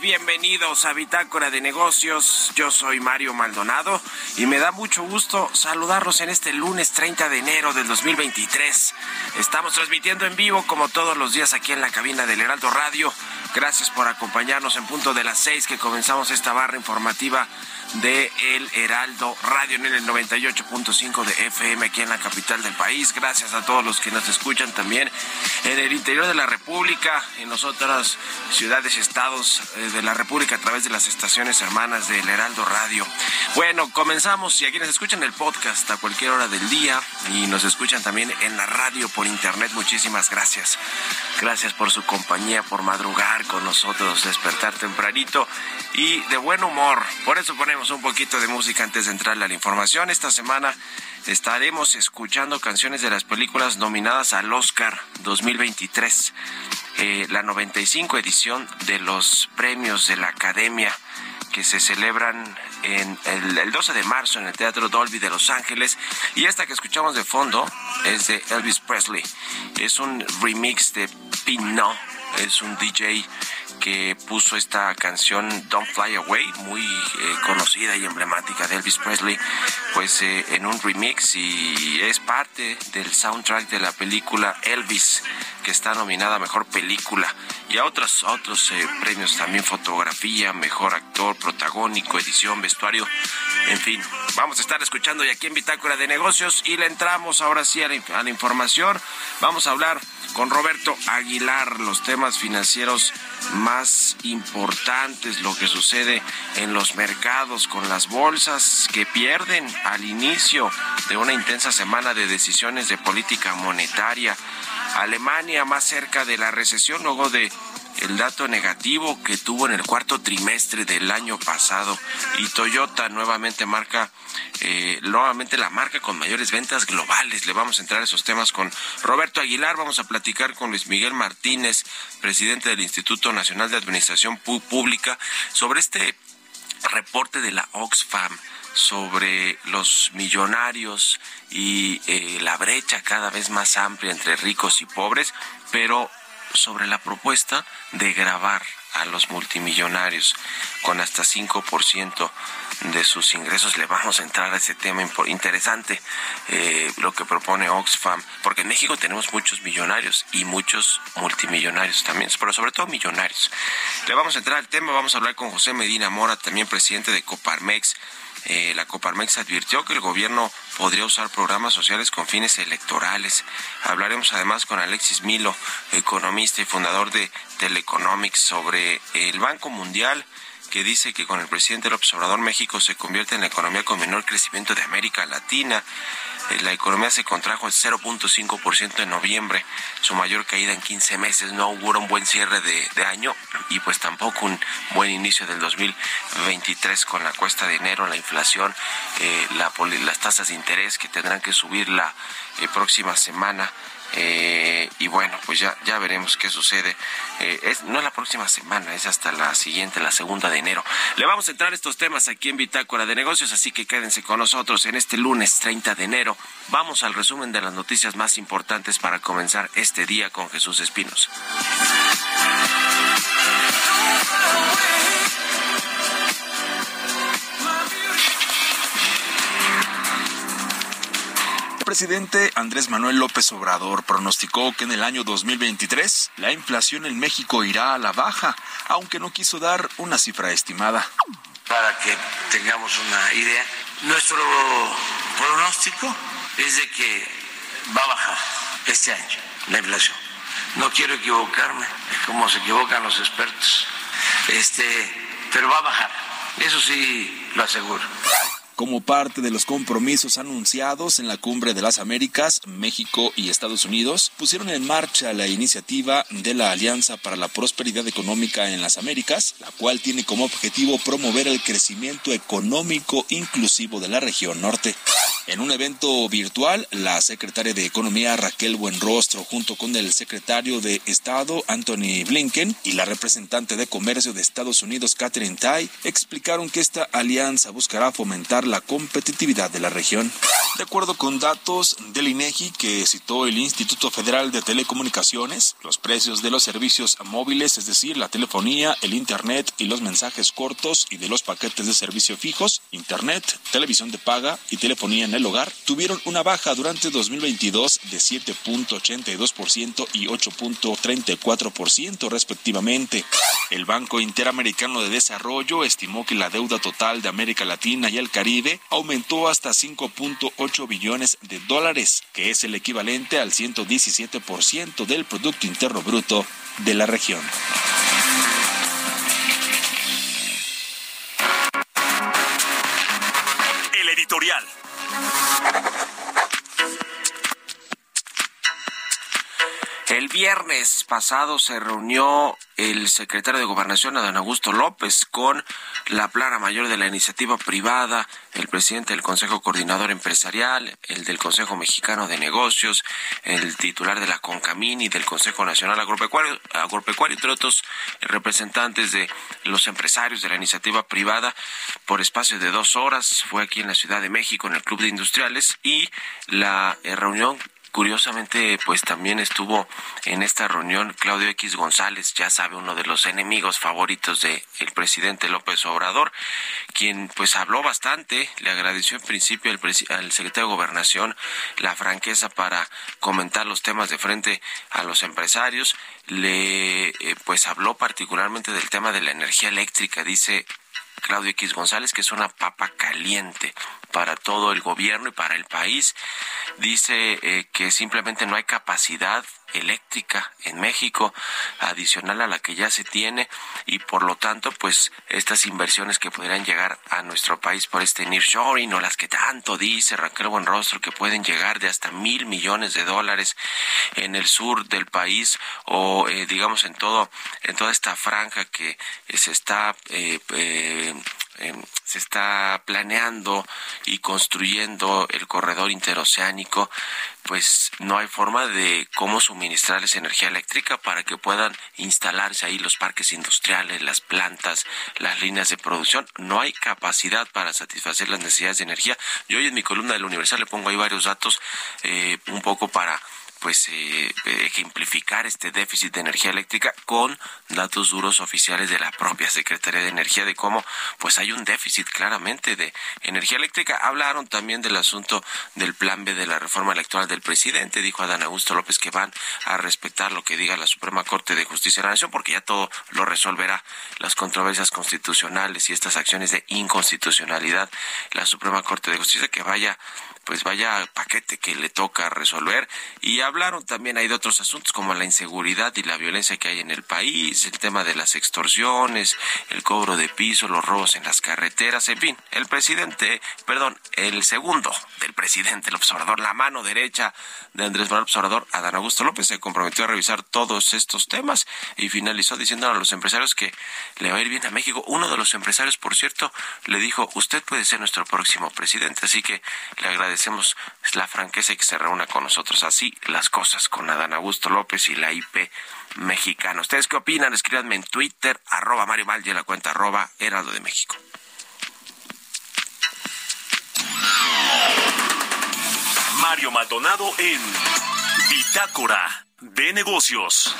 Bienvenidos a Bitácora de Negocios. Yo soy Mario Maldonado y me da mucho gusto saludarlos en este lunes 30 de enero del 2023. Estamos transmitiendo en vivo como todos los días aquí en la cabina del Heraldo Radio. Gracias por acompañarnos en punto de las seis que comenzamos esta barra informativa de El Heraldo Radio en el 98.5 de FM aquí en la capital del país. Gracias a todos los que nos escuchan también en el interior de la República, en las otras ciudades y estados eh, de la República a través de las estaciones hermanas del Heraldo Radio. Bueno, comenzamos y a quienes escuchan el podcast a cualquier hora del día y nos escuchan también en la radio por internet, muchísimas gracias. Gracias por su compañía, por madrugar con nosotros, despertar tempranito y de buen humor. Por eso ponemos un poquito de música antes de entrar a la información. Esta semana estaremos escuchando canciones de las películas nominadas al Oscar 2023, eh, la 95 edición de los premios de la Academia que se celebran en el, el, 12 de marzo en el Teatro Dolby de Los Ángeles. Y esta que escuchamos de fondo es de Elvis Presley. Es un remix de Pinot. Es un DJ que puso esta canción Don't Fly Away, muy eh, conocida y emblemática de Elvis Presley, pues eh, en un remix y es parte del soundtrack de la película Elvis, que está nominada a Mejor Película y a otros, otros eh, premios también, fotografía, Mejor Actor, Protagónico, Edición, Vestuario, en fin. Vamos a estar escuchando y aquí en Bitácora de Negocios y le entramos ahora sí a la información. Vamos a hablar con Roberto Aguilar los temas financieros más importantes, lo que sucede en los mercados con las bolsas que pierden al inicio de una intensa semana de decisiones de política monetaria. Alemania más cerca de la recesión luego de el dato negativo que tuvo en el cuarto trimestre del año pasado y Toyota nuevamente marca eh, nuevamente la marca con mayores ventas globales. Le vamos a entrar a esos temas con Roberto Aguilar, vamos a platicar con Luis Miguel Martínez, presidente del Instituto Nacional de Administración Pública, sobre este reporte de la Oxfam sobre los millonarios y eh, la brecha cada vez más amplia entre ricos y pobres, pero sobre la propuesta de grabar a los multimillonarios con hasta 5% de sus ingresos. Le vamos a entrar a ese tema interesante, eh, lo que propone Oxfam, porque en México tenemos muchos millonarios y muchos multimillonarios también, pero sobre todo millonarios. Le vamos a entrar al tema, vamos a hablar con José Medina Mora, también presidente de Coparmex. Eh, la Coparmex advirtió que el gobierno podría usar programas sociales con fines electorales. Hablaremos además con Alexis Milo, economista y fundador de Teleconomics, sobre el Banco Mundial que dice que con el presidente López Obrador México se convierte en la economía con menor crecimiento de América Latina. La economía se contrajo el 0.5% en noviembre, su mayor caída en 15 meses. No hubo un buen cierre de, año y pues tampoco un buen inicio del 2023 con la cuesta de enero, la inflación, eh, las tasas de interés que tendrán que subir la eh, próxima semana. Eh, y bueno, pues ya, ya veremos qué sucede. Eh, no es la próxima semana, es hasta la siguiente, la segunda de enero. Le vamos a entrar estos temas aquí en Bitácora de Negocios, así que quédense con nosotros en este lunes 30 de enero. Vamos al resumen de las noticias más importantes para comenzar este día con Jesús Espinos. Presidente Andrés Manuel López Obrador pronosticó que en el año 2023 la inflación en México irá a la baja, aunque no quiso dar una cifra estimada. Para que tengamos una idea, nuestro pronóstico es de que va a bajar este año la inflación. No quiero equivocarme, es como se equivocan los expertos. Este, pero va a bajar. Eso sí lo aseguro. Como parte de los compromisos anunciados en la Cumbre de las Américas, México y Estados Unidos pusieron en marcha la iniciativa de la Alianza para la Prosperidad Económica en las Américas, la cual tiene como objetivo promover el crecimiento económico inclusivo de la región norte. En un evento virtual, la secretaria de Economía Raquel Buenrostro, junto con el secretario de Estado Anthony Blinken y la representante de Comercio de Estados Unidos Catherine Tai, explicaron que esta alianza buscará fomentar la competitividad de la región. De acuerdo con datos del INEGI que citó el Instituto Federal de Telecomunicaciones, los precios de los servicios móviles, es decir, la telefonía, el Internet y los mensajes cortos y de los paquetes de servicio fijos, Internet, televisión de paga y telefonía en el hogar, tuvieron una baja durante 2022 de 7.82% y 8.34% respectivamente. El Banco Interamericano de Desarrollo estimó que la deuda total de América Latina y el Caribe aumentó hasta 5.8 billones de dólares, que es el equivalente al 117% del Producto Interno Bruto de la región. El editorial. El viernes pasado se reunió el secretario de Gobernación, Adán Augusto López, con la plana mayor de la iniciativa privada, el presidente del Consejo Coordinador Empresarial, el del Consejo Mexicano de Negocios, el titular de la CONCAMIN y del Consejo Nacional Agropecuario, Agropecuario, entre otros representantes de los empresarios de la iniciativa privada, por espacio de dos horas. Fue aquí en la Ciudad de México, en el Club de Industriales, y la eh, reunión Curiosamente, pues también estuvo en esta reunión Claudio X González, ya sabe, uno de los enemigos favoritos del presidente López Obrador, quien pues habló bastante, le agradeció en principio al, al secretario de Gobernación la franqueza para comentar los temas de frente a los empresarios, le eh, pues habló particularmente del tema de la energía eléctrica, dice Claudio X González, que es una papa caliente para todo el gobierno y para el país. Dice eh, que simplemente no hay capacidad eléctrica en México adicional a la que ya se tiene y por lo tanto pues estas inversiones que podrían llegar a nuestro país por este nearshoring o las que tanto dice Raquel Buenrostro que pueden llegar de hasta mil millones de dólares en el sur del país o eh, digamos en todo en toda esta franja que se está eh, em, se está planeando y construyendo el corredor interoceánico, pues no hay forma de cómo suministrarles energía eléctrica para que puedan instalarse ahí los parques industriales, las plantas, las líneas de producción. No hay capacidad para satisfacer las necesidades de energía. Yo hoy en mi columna del Universal le pongo ahí varios datos eh, un poco para pues eh, ejemplificar este déficit de energía eléctrica con datos duros oficiales de la propia Secretaría de Energía de cómo pues hay un déficit claramente de energía eléctrica. Hablaron también del asunto del plan B de la reforma electoral del presidente, dijo Adán Augusto López que van a respetar lo que diga la Suprema Corte de Justicia de la Nación porque ya todo lo resolverá las controversias constitucionales y estas acciones de inconstitucionalidad la Suprema Corte de Justicia que vaya pues vaya paquete que le toca resolver. Y hablaron también hay de otros asuntos como la inseguridad y la violencia que hay en el país, el tema de las extorsiones, el cobro de piso, los robos en las carreteras, en fin, el presidente, perdón, el segundo del presidente, el observador, la mano derecha de Andrés Manuel Observador, Adán Augusto López, se comprometió a revisar todos estos temas y finalizó diciendo a los empresarios que le va a ir bien a México. Uno de los empresarios, por cierto, le dijo, usted puede ser nuestro próximo presidente, así que le agradecemos la franqueza y que se reúna con nosotros. Así las cosas con Adán Augusto López y la IP mexicana. ¿Ustedes qué opinan? Escríbanme en Twitter, arroba Mario Mal y en la cuenta arroba Heraldo de México. Mario Maldonado en Bitácora de Negocios.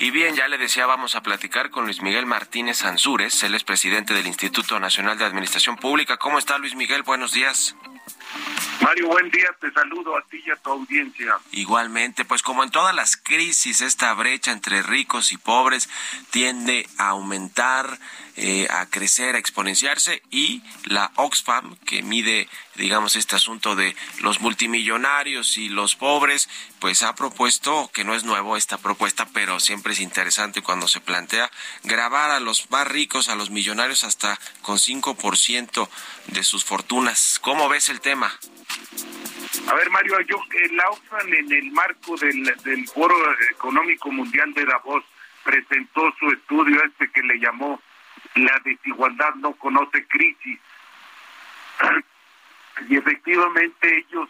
Y bien, ya le decía, vamos a platicar con Luis Miguel Martínez Ansúrez, él es presidente del Instituto Nacional de Administración Pública. ¿Cómo está Luis Miguel? Buenos días. Mario, buen día, te saludo a ti y a tu audiencia. Igualmente, pues como en todas las crisis, esta brecha entre ricos y pobres tiende a aumentar, eh, a crecer, a exponenciarse y la Oxfam, que mide, digamos, este asunto de los multimillonarios y los pobres, pues ha propuesto, que no es nuevo esta propuesta, pero siempre es interesante cuando se plantea grabar a los más ricos, a los millonarios hasta con 5% de sus fortunas. ¿Cómo ves el tema? A ver, Mario, yo la OXFAM en el marco del, del Foro Económico Mundial de Davos presentó su estudio este que le llamó La desigualdad no conoce crisis. Y efectivamente ellos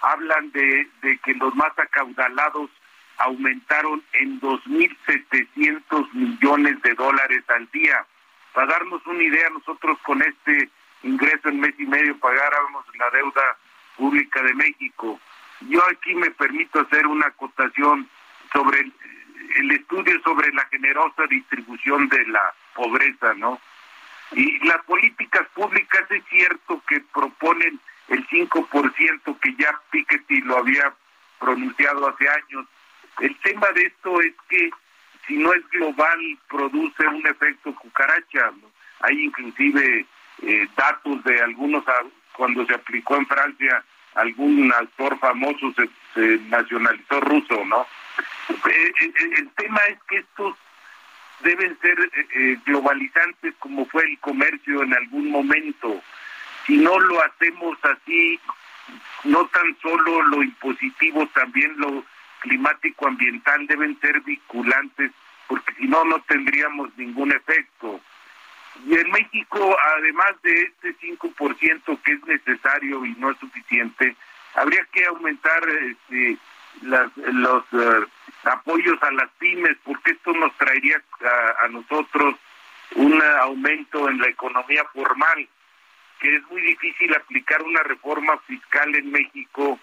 hablan de, que los más acaudalados aumentaron en 2.700 millones de dólares al día. Para darnos una idea, nosotros con este ingreso en mes y medio pagáramos la deuda Pública de México. Yo aquí me permito hacer una acotación sobre el, estudio sobre la generosa distribución de la pobreza, ¿no? Y las políticas públicas es cierto que proponen el 5% que ya Piketty lo había pronunciado hace años. El tema de esto es que si no es global produce un efecto cucaracha. Hay inclusive eh, datos de algunos cuando se aplicó en Francia, algún actor famoso se, nacionalizó ruso, ¿no? Eh, eh, el, tema es que estos deben ser globalizantes como fue el comercio en algún momento. Si no lo hacemos así, no tan solo lo impositivo, también lo climático ambiental deben ser vinculantes, porque si no, no tendríamos ningún efecto. Y en México, además de este 5% que es necesario y no es suficiente, habría que aumentar este, los eh, apoyos a las pymes, porque esto nos traería a, nosotros un aumento en la economía formal, que es muy difícil aplicar una reforma fiscal en México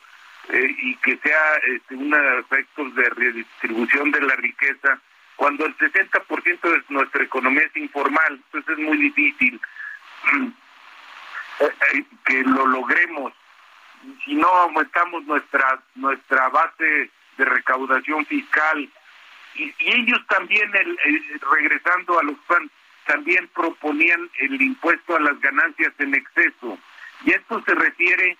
eh, y que sea este, un efecto de redistribución de la riqueza cuando el 60% de nuestra economía es informal, entonces es muy difícil eh, eh, que lo logremos. Si no aumentamos nuestra nuestra base de recaudación fiscal y, ellos también, regresando a los PAN, también proponían el impuesto a las ganancias en exceso. Y esto se refiere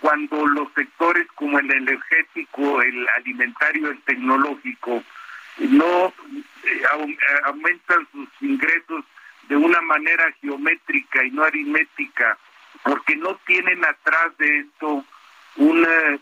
cuando los sectores como el energético, el alimentario, el tecnológico, no eh, eh, aumentan sus ingresos de una manera geométrica y no aritmética, porque no tienen atrás de esto una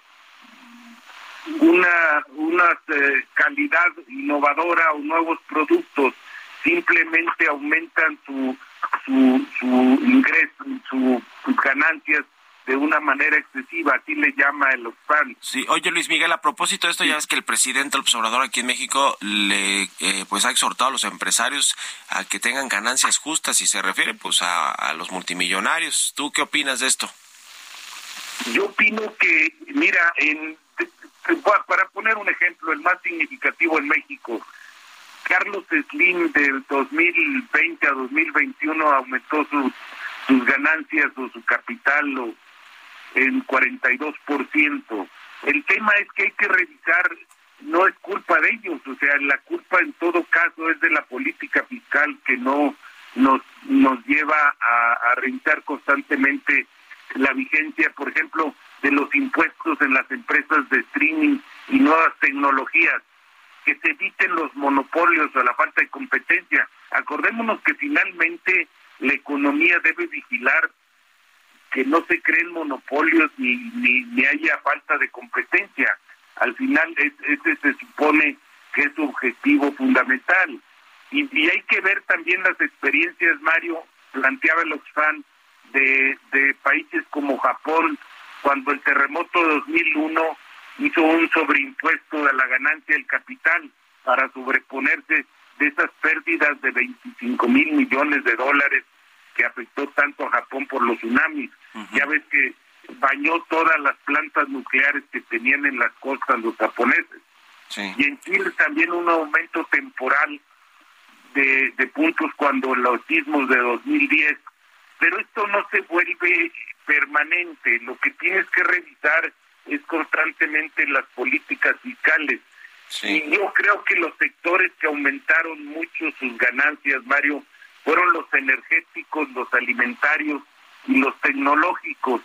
una una eh, calidad innovadora o nuevos productos. Simplemente aumentan su, su, su ingreso, su, sus ganancias de una manera excesiva, así le llama el Oxfam. Sí, oye Luis Miguel, a propósito de esto, ya ves que el presidente el observador aquí en México le eh, pues ha exhortado a los empresarios a que tengan ganancias justas y se refiere pues a, a los multimillonarios. ¿Tú qué opinas de esto? Yo opino que, mira, en, para poner un ejemplo, el más significativo en México, Carlos Slim del 2020 a 2021 aumentó sus, sus ganancias o su capital o en 42%. El tema es que hay que revisar, no es culpa de ellos, o sea, la culpa en todo caso es de la política fiscal que no nos, nos lleva a, a revisar constantemente la vigencia, por ejemplo, de los impuestos en las empresas de streaming y nuevas tecnologías, que se eviten los monopolios o la falta de competencia. Acordémonos que finalmente la economía debe vigilar que no se creen monopolios ni, ni, ni haya falta de competencia. Al final ese se supone que es su objetivo fundamental. Y, y, hay que ver también las experiencias, Mario, planteaba el Oxfam, de, de países como Japón, cuando el terremoto de 2001 hizo un sobreimpuesto de la ganancia del capital para sobreponerse de esas pérdidas de 25 mil millones de dólares que afectó tanto a Japón por los tsunamis. Uh -huh. Ya ves que bañó todas las plantas nucleares que tenían en las costas los japoneses. Sí. Y en Chile también un aumento temporal de, de puntos cuando los sismos de 2010. Pero esto no se vuelve permanente. Lo que tienes que revisar es constantemente las políticas fiscales. Sí. Y yo creo que los sectores que aumentaron mucho sus ganancias, Mario, fueron los energéticos, los alimentarios y los tecnológicos.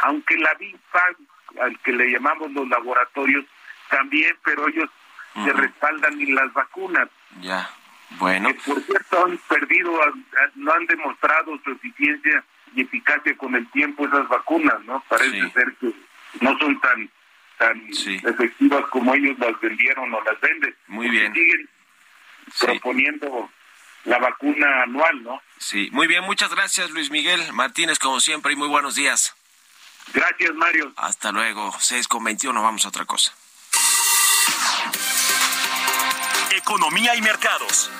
Aunque la BIFAG, al que le llamamos los laboratorios, también, pero ellos uh -huh. se respaldan en las vacunas. Ya, bueno. Que por cierto han perdido, no han demostrado su eficiencia y eficacia con el tiempo esas vacunas, ¿no? Parece sí. ser que no son tan tan sí. efectivas como ellos las vendieron o las venden. Muy bien. Siguen sí. proponiendo la vacuna anual, ¿no? Sí, muy bien, muchas gracias Luis Miguel Martínez, como siempre, y muy buenos días. Gracias, Mario. Hasta luego, 6 con 21, vamos a otra cosa. Economía y mercados.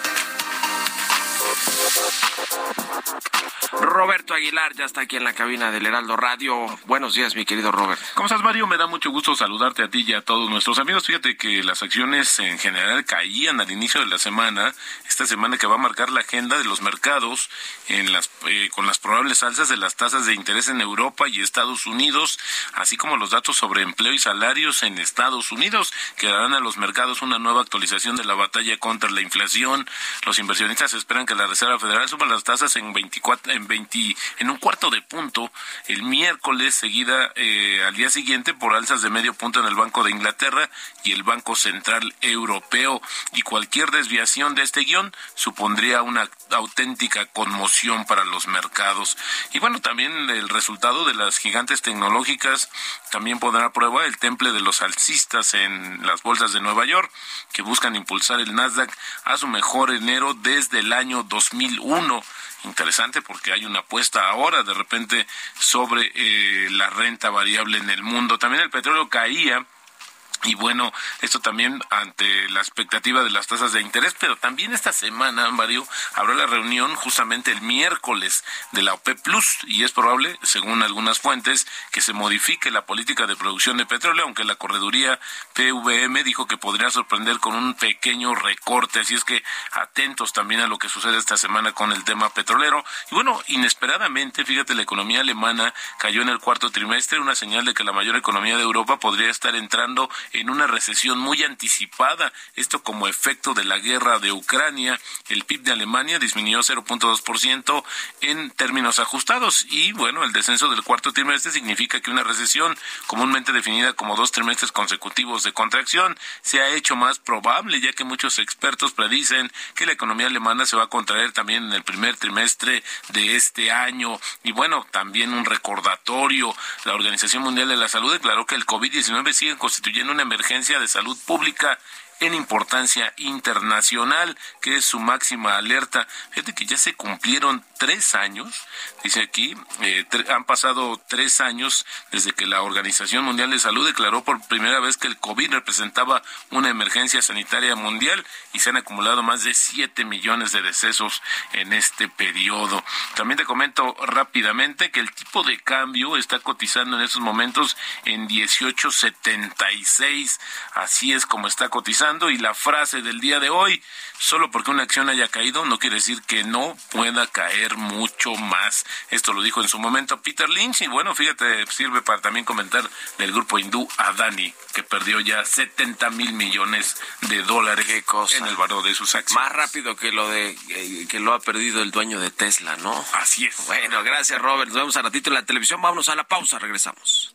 Roberto Aguilar ya está aquí en la cabina del Heraldo Radio. Buenos días, mi querido Robert. ¿Cómo estás, Mario? Me da mucho gusto saludarte a ti y a todos nuestros amigos. Fíjate que las acciones en general caían al inicio de la semana, esta semana que va a marcar la agenda de los mercados en las, eh, con las probables alzas de las tasas de interés en Europa y Estados Unidos, así como los datos sobre empleo y salarios en Estados Unidos, que darán a los mercados una nueva actualización de la batalla contra la inflación. Los inversionistas esperan que la Reserva Federal suba las tasas en 24 en 20 en un cuarto de punto el miércoles seguida eh, al día siguiente por alzas de medio punto en el Banco de Inglaterra y el Banco Central Europeo. Y cualquier desviación de este guion supondría una auténtica conmoción para los mercados. Y bueno también el resultado de las gigantes tecnológicas también pondrá prueba el temple de los alcistas en las bolsas de Nueva York que buscan impulsar el Nasdaq a su mejor enero desde el año 2001 interesante porque hay una apuesta ahora de repente sobre eh, la renta variable en el mundo. También el petróleo caía y bueno, esto también ante la expectativa de las tasas de interés, pero también esta semana, Mario, habrá la reunión justamente el miércoles de la OPEP Plus y es probable, según algunas fuentes, que se modifique la política de producción de petróleo, aunque la correduría PVM dijo que podría sorprender con un pequeño recorte, así es que atentos también a lo que sucede esta semana con el tema petrolero. Y bueno, inesperadamente, fíjate, la economía alemana cayó en el cuarto trimestre, una señal de que la mayor economía de Europa podría estar entrando en una recesión muy anticipada, esto como efecto de la guerra de Ucrania. El PIB de Alemania disminuyó 0.2% en términos ajustados y bueno, el descenso del cuarto trimestre significa que una recesión comúnmente definida como dos trimestres consecutivos de contracción se ha hecho más probable ya que muchos expertos predicen que la economía alemana se va a contraer también en el primer trimestre de este año y bueno, también un recordatorio. La Organización Mundial de la Salud declaró que el COVID-19 sigue constituyendo una emergencia de salud pública en importancia internacional, que es su máxima alerta. Fíjate que ya se cumplieron tres años, dice aquí, eh, han pasado tres años desde que la Organización Mundial de Salud declaró por primera vez que el COVID representaba una emergencia sanitaria mundial y se han acumulado más de 7 millones de decesos en este periodo. También te comento rápidamente que el tipo de cambio está cotizando en estos momentos en 18.76. Así es como está cotizando y la frase del día de hoy, solo porque una acción haya caído no quiere decir que no pueda caer mucho más. Esto lo dijo en su momento Peter Lynch y bueno, fíjate, sirve para también comentar del grupo hindú Adani, que perdió ya 70 mil millones de dólares en el valor de sus acciones. Más rápido que lo de eh, que lo ha perdido el dueño de Tesla, ¿no? Así es. Bueno, gracias Robert. Nos vemos a ratito en la televisión. Vámonos a la pausa, regresamos.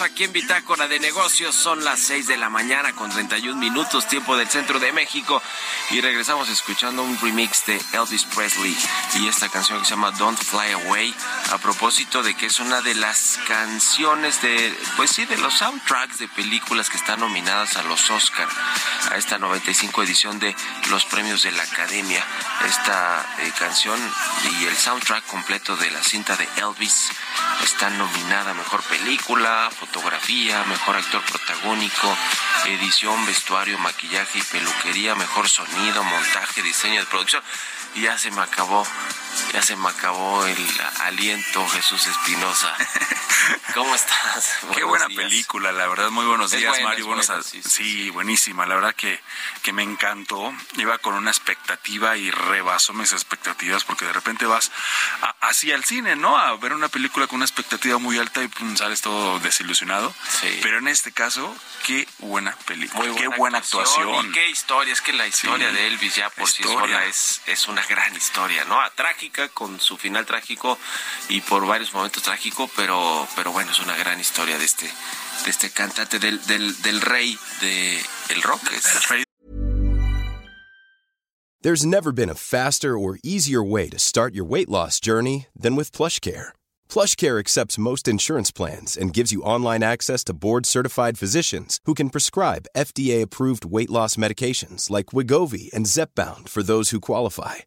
Aquí en Bitácora de Negocios. Son las 6 de la mañana con 31 minutos, tiempo del centro de México. Y regresamos escuchando un remix de Elvis Presley y esta canción que se llama Don't Fly Away. A propósito de que es una de las canciones de, pues sí, de los soundtracks de películas que están nominadas a los Oscar, a esta 95 edición de los premios de la Academia. Esta eh, canción y el soundtrack completo de la cinta de Elvis está nominada a mejor película, fotografía, mejor actor protagónico, edición, vestuario, maquillaje y peluquería, mejor sonido, montaje, diseño de producción. Ya se me acabó ya se me acabó el aliento, Jesús Espinosa. ¿Cómo estás? Qué buena película, la verdad. Muy buenos días, Mario. Buenos sí, buenísima. La verdad que, que me encantó. Iba con una expectativa y rebasó mis expectativas porque de repente vas así al cine, ¿no? A ver una película con una expectativa muy alta y pum, sales todo desilusionado. Sí. Pero en este caso, qué buena película. qué buena actuación. Y qué historia. Es que la historia de Elvis ya por sí sola es, es una gran historia, ¿no? Ah, trágica con su final trágico y por varios momentos trágico, pero, pero bueno, es una gran historia de este, de este cantante del, del, del rey de el rock. There's never been a faster or easier way to start your weight loss journey than with PlushCare. PlushCare accepts most insurance plans and gives you online access to board-certified physicians who can prescribe FDA-approved weight loss medications like Wigovi and Zepbound for those who qualify.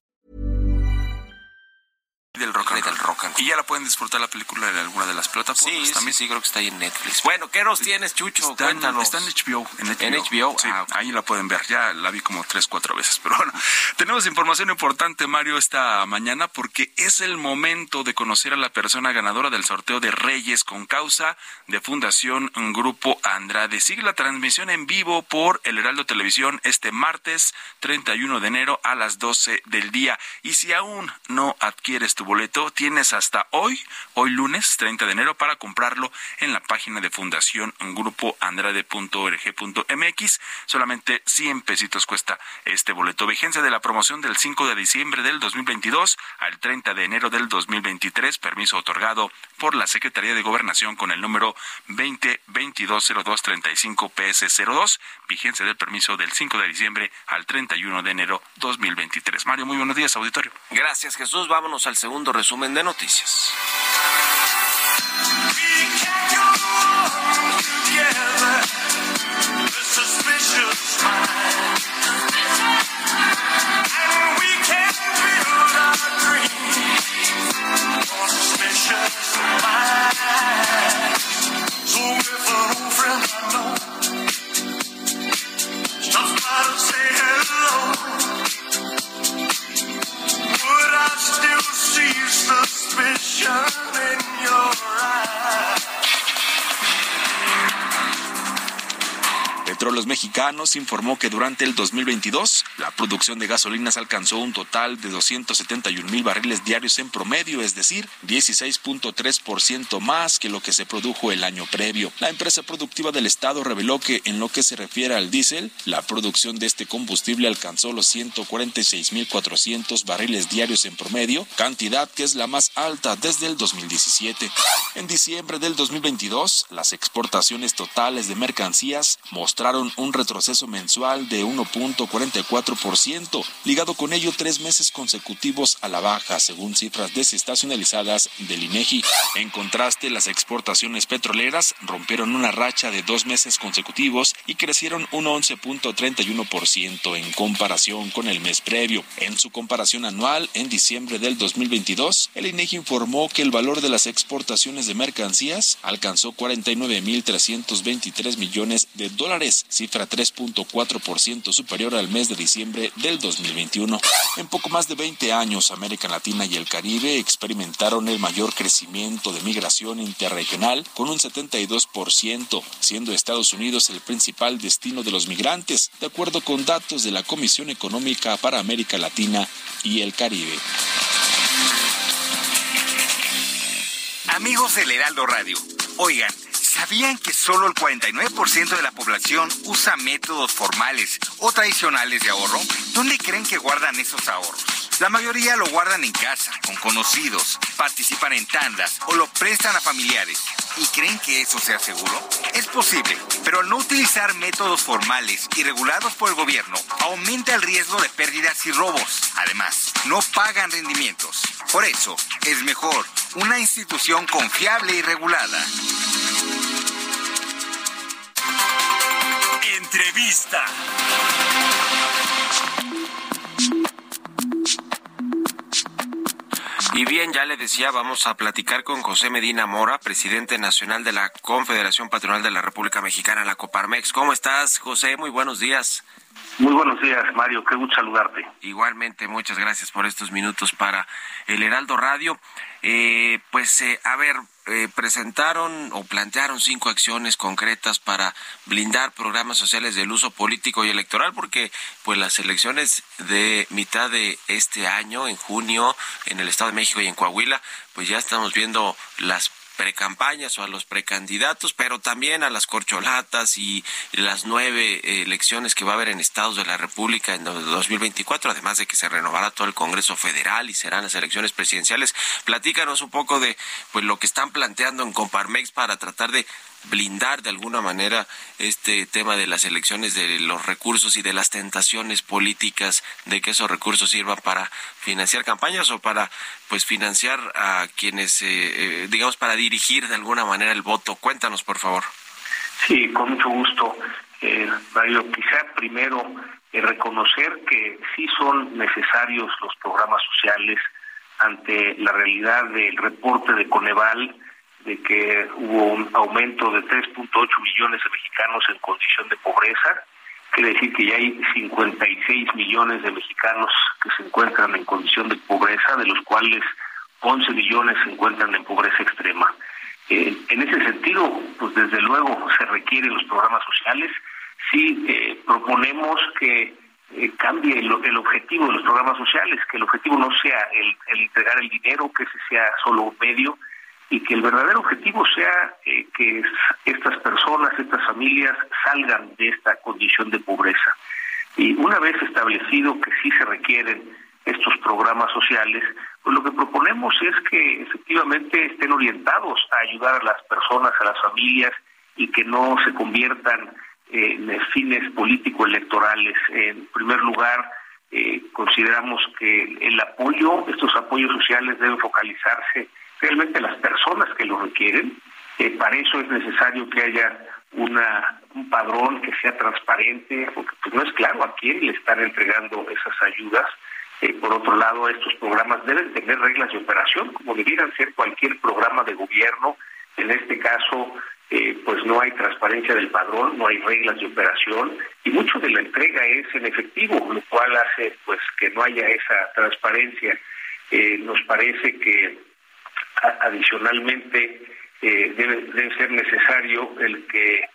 Del rock, and del rock and Y ya la pueden disfrutar la película en alguna de las plataformas. Sí, también sí, creo que está ahí en Netflix. Bueno, ¿qué nos tienes, Chucho? Está, Cuéntanos. Está en HBO. En HBO. ¿En HBO? Sí, ah, ahí la pueden ver. Ya la vi como tres, cuatro veces. Pero bueno, tenemos información importante, Mario, esta mañana porque es el momento de conocer a la persona ganadora del sorteo de Reyes con causa de Fundación Grupo Andrade. Sigue la transmisión en vivo por El Heraldo Televisión este martes 31 de enero a las 12 del día. Y si aún no adquieres tu boleto, tienes hasta hoy, hoy lunes 30 de enero, para comprarlo en la página de Fundación Grupo Andrade.org.mx. Solamente 100 pesitos cuesta este boleto. Vigencia de la promoción del 5 de diciembre del 2022 al 30 de enero del 2023. Permiso otorgado por la Secretaría de Gobernación con el número 20220235PS02. Vigencia del permiso del 5 de diciembre al 31 de enero 2023. Mario, muy buenos días, auditorio. Gracias, Jesús. Vámonos al segundo resumen de noticias. Mexicanos informó que durante el 2022 la producción de gasolinas alcanzó un total de 271 mil barriles diarios en promedio, es decir, 16.3% más que lo que se produjo el año previo. La empresa productiva del estado reveló que en lo que se refiere al diésel, la producción de este combustible alcanzó los 146 mil 400 barriles diarios en promedio, cantidad que es la más alta desde el 2017. En diciembre del 2022, las exportaciones totales de mercancías mostraron un retroceso mensual de 1.44%, ligado con ello tres meses consecutivos a la baja, según cifras desestacionalizadas del INEGI. En contraste, las exportaciones petroleras rompieron una racha de dos meses consecutivos y crecieron un 11.31% en comparación con el mes previo. En su comparación anual, en diciembre del 2022, el INEGI informó que el valor de las exportaciones de mercancías alcanzó 49.323 millones de dólares cifra 3.4% superior al mes de diciembre del 2021. En poco más de 20 años, América Latina y el Caribe experimentaron el mayor crecimiento de migración interregional con un 72%, siendo Estados Unidos el principal destino de los migrantes, de acuerdo con datos de la Comisión Económica para América Latina y el Caribe. Amigos del Heraldo Radio, oigan, ¿Sabían que solo el 49% de la población usa métodos formales o tradicionales de ahorro? ¿Dónde creen que guardan esos ahorros? La mayoría lo guardan en casa, con conocidos, participan en tandas o lo prestan a familiares. ¿Y creen que eso sea seguro? Es posible, pero al no utilizar métodos formales y regulados por el gobierno, aumenta el riesgo de pérdidas y robos. Además, no pagan rendimientos. Por eso, es mejor una institución confiable y regulada. Entrevista. Y bien, ya le decía, vamos a platicar con José Medina Mora, presidente nacional de la Confederación Patronal de la República Mexicana, la Coparmex. ¿Cómo estás, José? Muy buenos días. Muy buenos días, Mario. Qué gusto saludarte. Igualmente, muchas gracias por estos minutos para el Heraldo Radio. Eh, pues, eh, a ver, eh, presentaron o plantearon cinco acciones concretas para blindar programas sociales del uso político y electoral, porque pues las elecciones de mitad de este año, en junio, en el Estado de México y en Coahuila, pues ya estamos viendo las precampañas o a los precandidatos, pero también a las corcholatas y las nueve elecciones que va a haber en estados de la República en 2024, además de que se renovará todo el Congreso Federal y serán las elecciones presidenciales. Platícanos un poco de pues lo que están planteando en Comparmex para tratar de blindar de alguna manera este tema de las elecciones, de los recursos y de las tentaciones políticas, de que esos recursos sirvan para financiar campañas o para pues financiar a quienes, eh, eh, digamos, para dirigir de alguna manera el voto. Cuéntanos, por favor. Sí, con mucho gusto. Eh, Mario, quizá primero reconocer que sí son necesarios los programas sociales ante la realidad del reporte de Coneval de que hubo un aumento de 3.8 millones de mexicanos en condición de pobreza. Quiere decir que ya hay 56 millones de mexicanos que se encuentran en condición de pobreza, de los cuales 11 millones se encuentran en pobreza extrema. Eh, en ese sentido, pues desde luego se requieren los programas sociales. Sí eh, proponemos que eh, cambie el, objetivo de los programas sociales, que el objetivo no sea el, entregar el dinero, que ese sea solo un medio, y que el verdadero objetivo sea eh, que estas personas, estas familias salgan de esta condición de pobreza. Y una vez establecido que sí se requieren estos programas sociales, pues lo que proponemos es que efectivamente estén orientados a ayudar a las personas, a las familias y que no se conviertan en fines político-electorales. En primer lugar, eh, consideramos que el apoyo, estos apoyos sociales deben focalizarse realmente en las personas que lo requieren. Eh, para eso es necesario que haya una, un padrón que sea transparente, porque pues, no es claro a quién le están entregando esas ayudas. Eh, por otro lado, estos programas deben tener reglas de operación, como debieran ser cualquier programa de gobierno. En este caso, eh, pues no hay transparencia del padrón, no hay reglas de operación y mucho de la entrega es en efectivo, lo cual hace pues que no haya esa transparencia. Eh, nos parece que adicionalmente eh, debe, ser necesario el que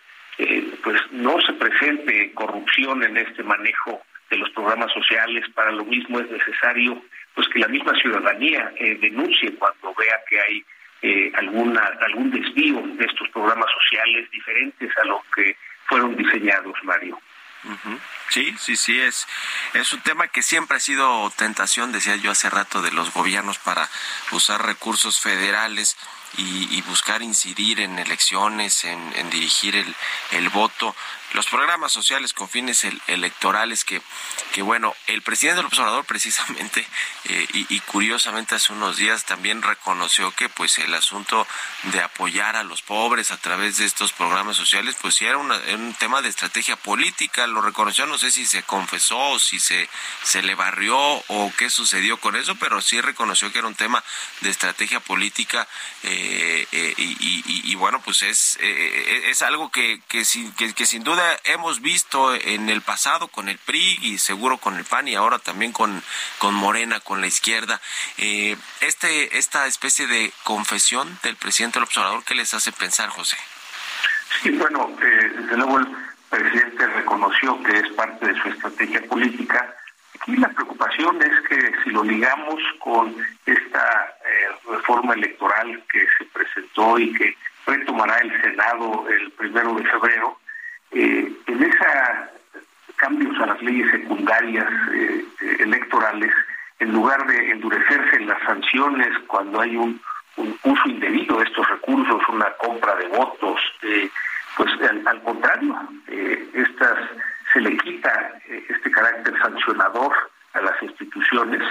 pues no se presente corrupción en este manejo de los programas sociales. Para lo mismo es necesario pues que la misma ciudadanía denuncie cuando vea que hay eh, alguna algún desvío de estos programas sociales diferentes a los que fueron diseñados, Mario. Sí, sí, sí, es, es un tema que siempre ha sido tentación, decía yo hace rato, de los gobiernos para usar recursos federales y, buscar incidir en elecciones, en, dirigir el, el voto. Los programas sociales con fines electorales que, que bueno, el presidente del observador precisamente eh, y, curiosamente hace unos días también reconoció que pues el asunto de apoyar a los pobres a través de estos programas sociales pues sí era, un tema de estrategia política, lo reconoció, no sé si se confesó si se, se le barrió o qué sucedió con eso, pero sí reconoció que era un tema de estrategia política eh, eh, y, bueno pues es, es algo que, que, que, que sin duda hemos visto en el pasado con el PRI y seguro con el PAN y ahora también con, con Morena, con la izquierda. Eh, este, esta especie de confesión del presidente del observador, ¿qué les hace pensar, José? Sí, bueno, eh, desde luego el presidente reconoció que es parte de su estrategia política. Aquí la preocupación es que si lo ligamos con esta eh, reforma electoral que se presentó y que retomará el Senado el primero de febrero, eh, en esos cambios a las leyes secundarias eh, electorales, en lugar de endurecerse las sanciones cuando hay un, uso indebido de estos recursos, una compra de votos, pues al, contrario, estas se le quita este carácter sancionador a las instituciones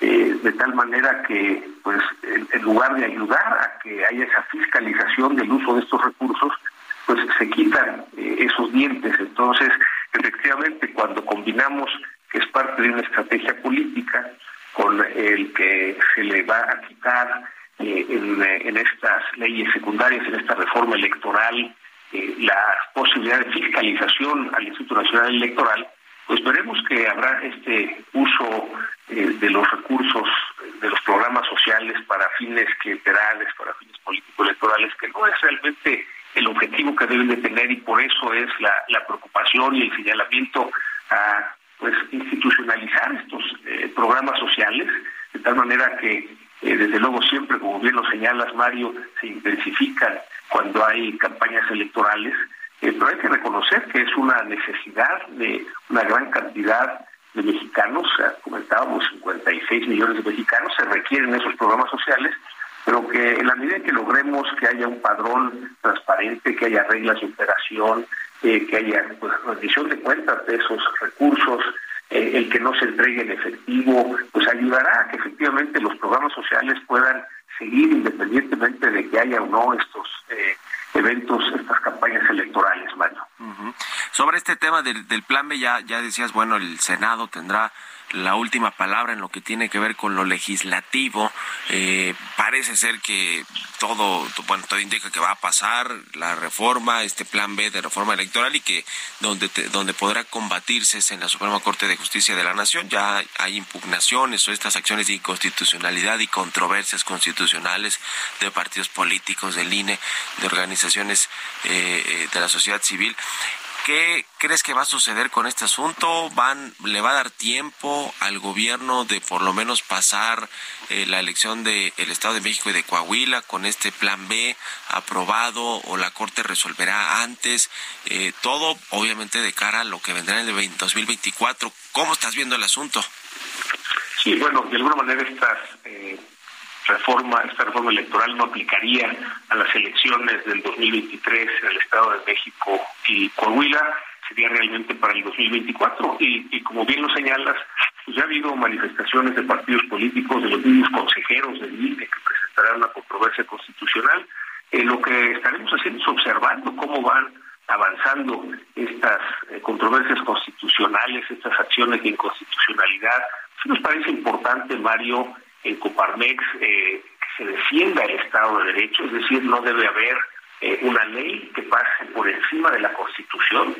de tal manera que pues en, lugar de ayudar a que haya esa fiscalización del uso de estos recursos pues se quitan eh, esos dientes. Entonces, efectivamente, cuando combinamos que es parte de una estrategia política con el que se le va a quitar eh, en, estas leyes secundarias, en esta reforma electoral, eh, la posibilidad de fiscalización al Instituto Nacional Electoral, pues veremos que habrá este uso de los recursos de los programas sociales para fines clienterales, para fines político-electorales, que no es realmente el objetivo que deben de tener y por eso es la, preocupación y el señalamiento a pues institucionalizar estos eh, programas sociales de tal manera que eh, desde luego siempre como bien lo señalas Mario se intensifican cuando hay campañas electorales eh, pero hay que reconocer que es una necesidad de una gran cantidad de mexicanos, comentábamos 56 millones de mexicanos, se requieren esos programas sociales pero que en la medida en que logremos que haya un padrón transparente, que haya reglas de operación, eh, que haya pues, rendición de cuentas de esos recursos, eh, el que no se entregue en efectivo, pues ayudará a que efectivamente los programas sociales puedan seguir independientemente de que haya o no estos eh, eventos, estas campañas electorales, Mario. Sobre este tema del, del plan B, ya, ya decías, bueno, el Senado tendrá la última palabra en lo que tiene que ver con lo legislativo. Eh, parece ser que todo, bueno, todo indica que va a pasar la reforma, este plan B de reforma electoral y que donde, donde podrá combatirse es en la Suprema Corte de Justicia de la Nación. Ya hay impugnaciones o estas acciones de inconstitucionalidad y controversias constitucionales de partidos políticos, del INE, de organizaciones eh, eh, de la sociedad civil. ¿Qué crees que va a suceder con este asunto? ¿Van, ¿Le va a dar tiempo al gobierno de por lo menos pasar eh, la elección del Estado de México y de Coahuila con este plan B aprobado o la Corte resolverá antes? Eh, todo obviamente de cara a lo que vendrá en el 2024. ¿Cómo estás viendo el asunto? Sí, bueno, de alguna manera estas eh, reforma, esta reforma electoral no aplicaría a las elecciones del 2023 en el Estado de México y Coahuila, sería realmente para el 2024. Y, y como bien lo señalas, pues ya ha habido manifestaciones de partidos políticos, de los mismos consejeros del INE que presentarán una controversia constitucional. Eh, lo que estaremos haciendo es observando cómo van avanzando estas eh, controversias constitucionales, estas acciones de inconstitucionalidad. Nos parece importante, Mario, en Coparmex eh, se defienda el Estado de Derecho, es decir, no debe haber eh, una ley que pase por encima de la Constitución,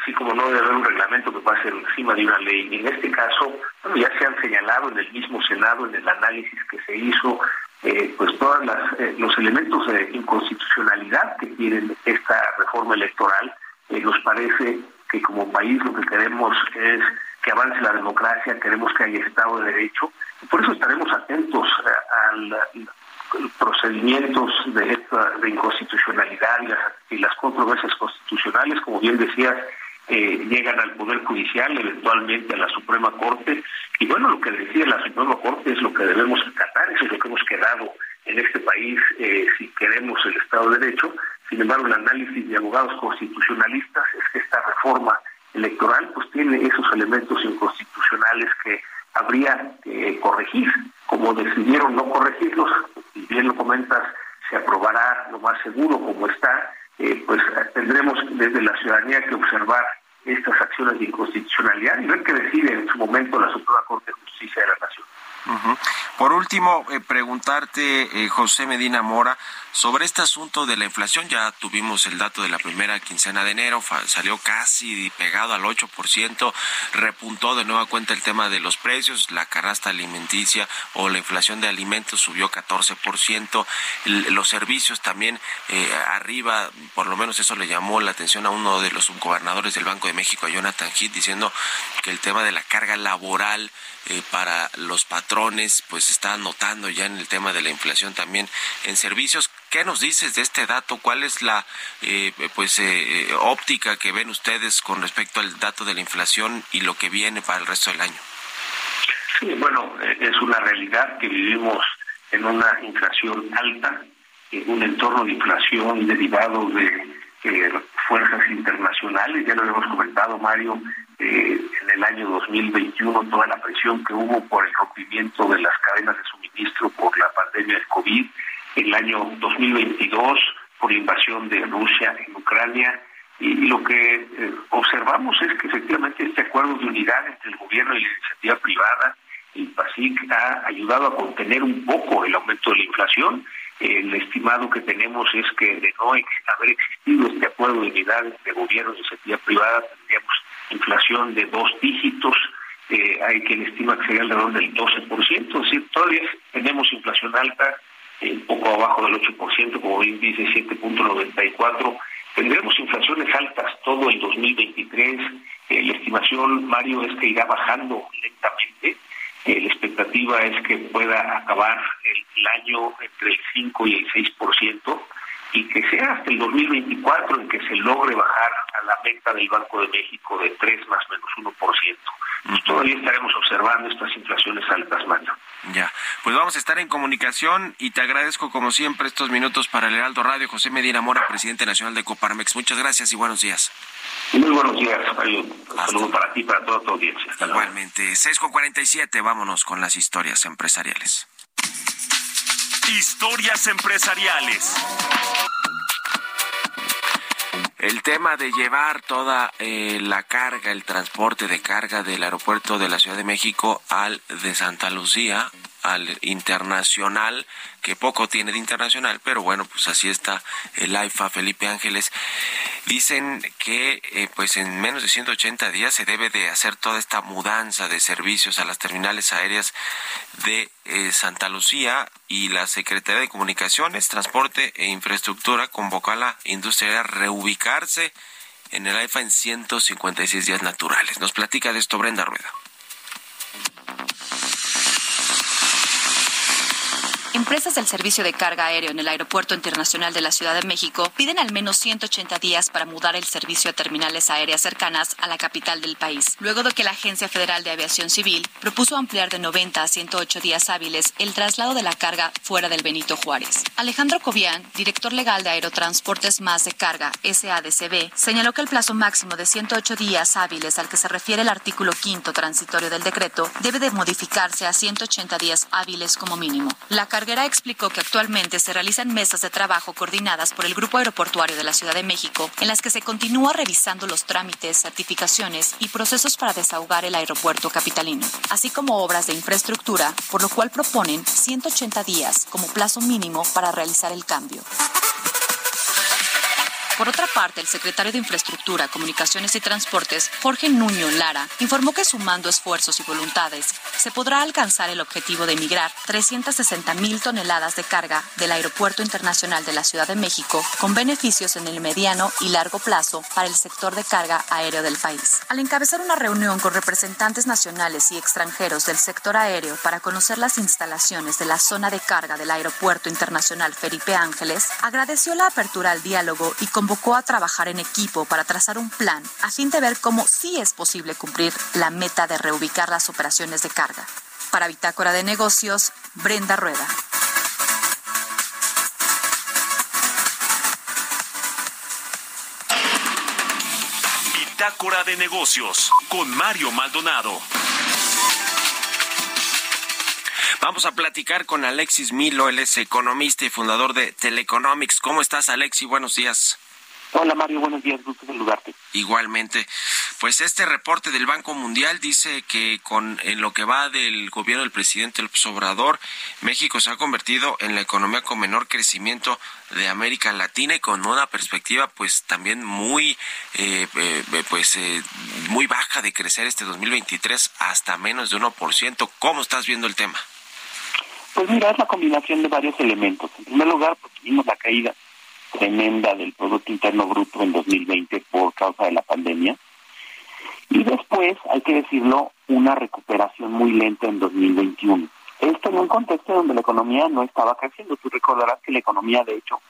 así como no debe haber un reglamento que pase encima de una ley. Y en este caso, ya se han señalado en el mismo Senado, en el análisis que se hizo, eh, pues todos los elementos de inconstitucionalidad que tiene esta reforma electoral, nos parece que como país lo que queremos es que avance la democracia, queremos que haya Estado de Derecho, por eso estaremos atentos a, los procedimientos de, de inconstitucionalidad y las, controversias constitucionales, como bien decías, eh, llegan al Poder Judicial, eventualmente a la Suprema Corte. Y bueno, lo que decía la Suprema Corte es lo que debemos acatar, eso es lo que hemos quedado en este país eh, si queremos el Estado de Derecho. Sin embargo, el análisis de abogados constitucionalistas es que esta reforma electoral pues tiene esos elementos inconstitucionales que habría que corregir. Como decidieron no corregirlos, y bien lo comentas, se aprobará lo más seguro como está, eh, pues tendremos desde la ciudadanía que observar estas acciones de inconstitucionalidad y ver qué decide en su momento la Suprema Corte de Justicia de la Nación. Por último, eh, preguntarte, eh, José Medina Mora, sobre este asunto de la inflación. Ya tuvimos el dato de la primera quincena de enero, salió casi pegado al 8%, repuntó de nueva cuenta el tema de los precios, la canasta alimenticia o la inflación de alimentos subió 14%, los servicios también eh, arriba, por lo menos eso le llamó la atención a uno de los subgobernadores del Banco de México, a Jonathan Heath, diciendo que el tema de la carga laboral eh, para los patrones, pues está notando ya en el tema de la inflación también en servicios. ¿Qué nos dices de este dato? ¿Cuál es la eh, pues eh, óptica que ven ustedes con respecto al dato de la inflación y lo que viene para el resto del año? Sí, bueno, es una realidad que vivimos en una inflación alta, en un entorno de inflación derivado de fuerzas internacionales, ya lo hemos comentado Mario, eh, en el año 2021 toda la presión que hubo por el rompimiento de las cadenas de suministro por la pandemia del COVID, el año 2022 por invasión de Rusia en Ucrania, y, lo que eh, observamos es que efectivamente este acuerdo de unidad entre el gobierno y la iniciativa privada, el PASIC, ha ayudado a contener un poco el aumento de la inflación. El estimado que tenemos es que de no haber existido este acuerdo de unidad entre gobierno y iniciativa privada, tendríamos inflación de dos dígitos, eh, hay quien estima que sería alrededor del 12%, es decir, todavía tenemos inflación alta, eh, un poco abajo del 8%, como bien dice 7.94%, tendremos inflaciones altas todo el 2023, eh, la estimación, Mario, es que irá bajando lentamente, la expectativa es que pueda acabar el, año entre el 5 y el 6%, y que sea hasta el 2024 en que se logre bajar a la meta del Banco de México de 3 más menos 1%. Y todavía estaremos observando estas inflaciones altas, Mario. Ya, pues vamos a estar en comunicación y te agradezco como siempre estos minutos para el Heraldo Radio. José Medina Mora, presidente nacional de Coparmex. Muchas gracias y buenos días. Muy buenos días, Mario. Un saludo para ti y para toda tu audiencia. Igualmente, 6 con 47, vámonos con las historias empresariales. Historias empresariales. El tema de llevar toda eh, la carga, el transporte de carga del aeropuerto de la Ciudad de México al de Santa Lucía al internacional, que poco tiene de internacional, pero bueno, pues así está el AIFA Felipe Ángeles. Dicen que eh, pues en menos de 180 días se debe de hacer toda esta mudanza de servicios a las terminales aéreas de eh, Santa Lucía y la Secretaría de Comunicaciones, Transporte e Infraestructura convocó a la industria a reubicarse en el AIFA en 156 días naturales. Nos platica de esto Brenda Rueda. Empresas del servicio de carga aéreo en el Aeropuerto Internacional de la Ciudad de México piden al menos 180 días para mudar el servicio a terminales aéreas cercanas a la capital del país, luego de que la Agencia Federal de Aviación Civil propuso ampliar de 90 a 108 días hábiles el traslado de la carga fuera del Benito Juárez. Alejandro Cobian, director legal de Aerotransportes Más de Carga, SADCB, señaló que el plazo máximo de 108 días hábiles al que se refiere el artículo quinto transitorio del decreto debe de modificarse a 180 días hábiles como mínimo. La carga explicó que actualmente se realizan mesas de trabajo coordinadas por el Grupo Aeroportuario de la Ciudad de México, en las que se continúa revisando los trámites, certificaciones y procesos para desahogar el aeropuerto capitalino, así como obras de infraestructura, por lo cual proponen 180 días como plazo mínimo para realizar el cambio. Por otra parte, el secretario de Infraestructura, Comunicaciones y Transportes, Jorge Nuño Lara, informó que sumando esfuerzos y voluntades, se podrá alcanzar el objetivo de migrar 360 mil toneladas de carga del Aeropuerto Internacional de la Ciudad de México, con beneficios en el mediano y largo plazo para el sector de carga aéreo del país. Al encabezar una reunión con representantes nacionales y extranjeros del sector aéreo para conocer las instalaciones de la zona de carga del Aeropuerto Internacional Felipe Ángeles, agradeció la apertura al diálogo y convocó a trabajar en equipo para trazar un plan a fin de ver cómo sí es posible cumplir la meta de reubicar las operaciones de carga. Para Bitácora de Negocios, Brenda Rueda. Bitácora de Negocios con Mario Maldonado. Vamos a platicar con Alexis Milo, él es economista y fundador de Teleconomics. ¿Cómo estás, Alexis? Buenos días. Hola Mario, buenos días, gusto saludarte. Igualmente, pues este reporte del Banco Mundial dice que con en lo que va del gobierno del presidente López Obrador, México se ha convertido en la economía con menor crecimiento de América Latina y con una perspectiva pues también muy eh, eh, pues eh, muy baja de crecer este 2023 hasta menos de 1%. ¿Cómo estás viendo el tema? Pues mira, es la combinación de varios elementos. En primer lugar, pues tuvimos la caída tremenda del Producto Interno Bruto en 2020 por causa de la pandemia. Y después, hay que decirlo, una recuperación muy lenta en 2021. Esto en un contexto donde la economía no estaba creciendo. Tú recordarás que la economía, de hecho,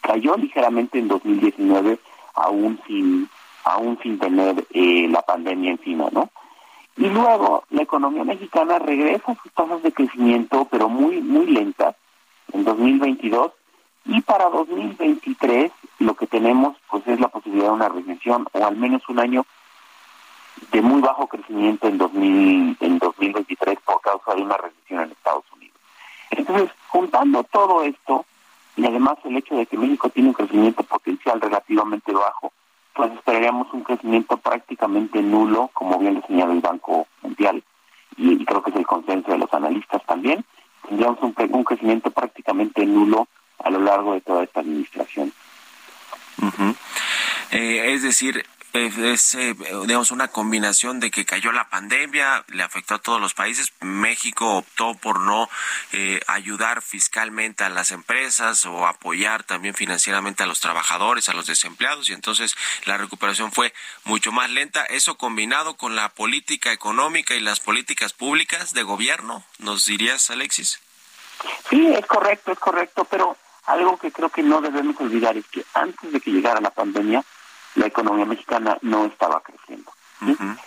cayó ligeramente en 2019, aún sin, aún sin tener eh, la pandemia encima, ¿no? Y luego la economía mexicana regresa a sus tasas de crecimiento, pero muy, muy lentas, en 2022, y para 2023 lo que tenemos pues es la posibilidad de una recesión o al menos un año de muy bajo crecimiento en 2000 en 2023 por causa de una recesión en Estados Unidos. Entonces, juntando todo esto y además el hecho de que México tiene un crecimiento potencial relativamente bajo, pues esperaríamos un crecimiento prácticamente nulo, como bien lo señala el Banco Mundial, y, creo que es el consenso de los analistas también, tendríamos un, un crecimiento prácticamente nulo a lo largo de toda esta administración. Eh, es decir, es, eh, digamos una combinación de que cayó la pandemia, le afectó a todos los países. México optó por no eh, ayudar fiscalmente a las empresas o apoyar también financieramente a los trabajadores, a los desempleados, y entonces la recuperación fue mucho más lenta. Eso combinado con la política económica y las políticas públicas de gobierno, ¿nos dirías, Alexis? Sí, es correcto, es correcto, pero algo que creo que no debemos olvidar es que antes de que llegara la pandemia, la economía mexicana no estaba creciendo.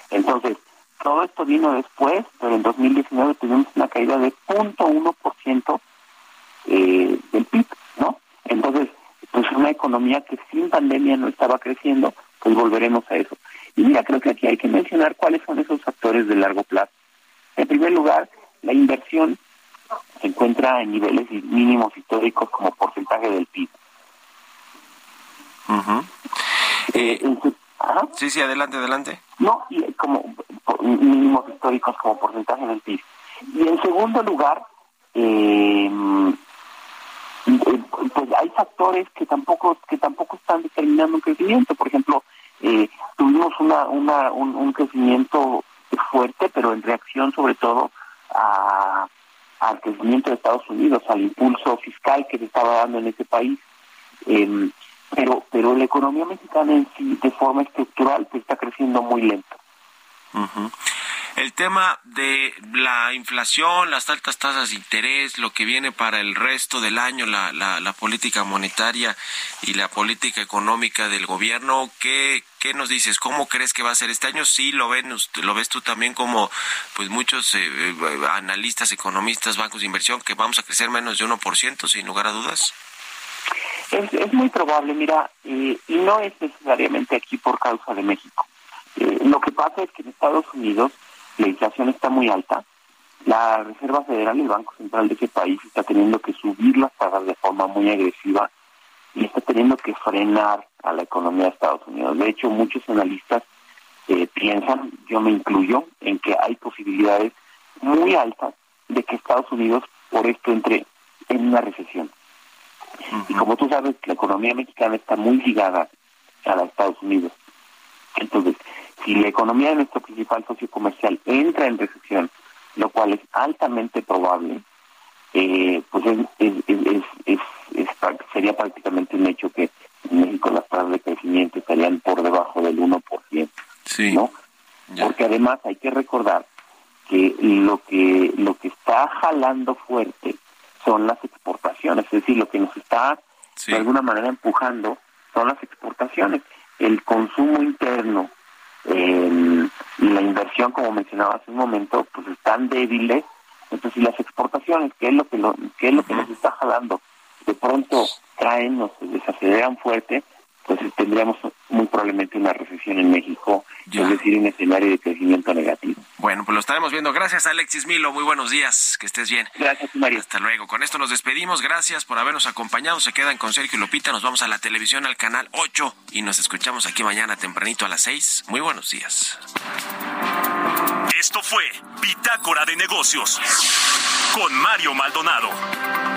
Entonces, todo esto vino después, pero en 2019 tuvimos una caída de 0.1% eh, del PIB, ¿no? Entonces, pues una economía que sin pandemia no estaba creciendo, pues volveremos a eso. Y mira, creo que aquí hay que mencionar cuáles son esos factores de largo plazo. En primer lugar, la inversión se encuentra en niveles mínimos históricos como porcentaje del PIB. Eh, sí, sí, adelante, adelante. No, y como mínimos históricos como porcentaje del PIB. Y en segundo lugar, eh, pues hay factores que tampoco que tampoco están determinando un crecimiento. Por ejemplo, eh, tuvimos una, una un crecimiento fuerte, pero en reacción sobre todo a al crecimiento de Estados Unidos, al impulso fiscal que se estaba dando en ese país. Em, pero, pero la economía mexicana en sí, de forma estructural, pues está creciendo muy lento. El tema de la inflación, las altas tasas de interés, lo que viene para el resto del año, la, la, la política monetaria y la política económica del gobierno, ¿qué, ¿qué nos dices? ¿Cómo crees que va a ser este año? Sí, lo, ven, lo ves tú también como pues muchos eh, eh, analistas, economistas, bancos de inversión, que vamos a crecer menos de 1%, sin lugar a dudas. Es, es muy probable, mira, y no es necesariamente aquí por causa de México. Eh, lo que pasa es que en Estados Unidos la inflación está muy alta. La Reserva Federal, el Banco Central de ese país, está teniendo que subir las tasas de forma muy agresiva y está teniendo que frenar a la economía de Estados Unidos. De hecho, muchos analistas eh, piensan, yo me incluyo, en que hay posibilidades muy altas de que Estados Unidos por esto entre en una recesión. Y como tú sabes, la economía mexicana está muy ligada a los Estados Unidos. Entonces, si la economía de nuestro principal socio comercial entra en recesión, lo cual es altamente probable, eh, pues es, sería prácticamente un hecho que en México las tasas de crecimiento estarían por debajo del 1%. Sí. ¿no? Porque además hay que recordar que lo que lo que está jalando fuerte son las exportaciones, es decir, lo que nos está de alguna manera empujando son las exportaciones. El consumo interno eh, y la inversión, como mencionaba hace un momento, pues están débiles. Entonces, y las exportaciones, ¿qué es lo que, lo, qué es lo que nos está jalando? De pronto caen, nos desaceleran fuerte, pues tendríamos muy probablemente una recesión en México, es decir, un escenario de crecimiento negativo. Bueno, pues lo estaremos viendo. Gracias, Alexis Milo. Muy buenos días. Que estés bien. Gracias, María. Hasta luego. Con esto nos despedimos. Gracias por habernos acompañado. Se quedan con Sergio Lopita. Nos vamos a la televisión, al canal 8. Y nos escuchamos aquí mañana tempranito a las 6. Muy buenos días. Esto fue Bitácora de Negocios con Mario Maldonado.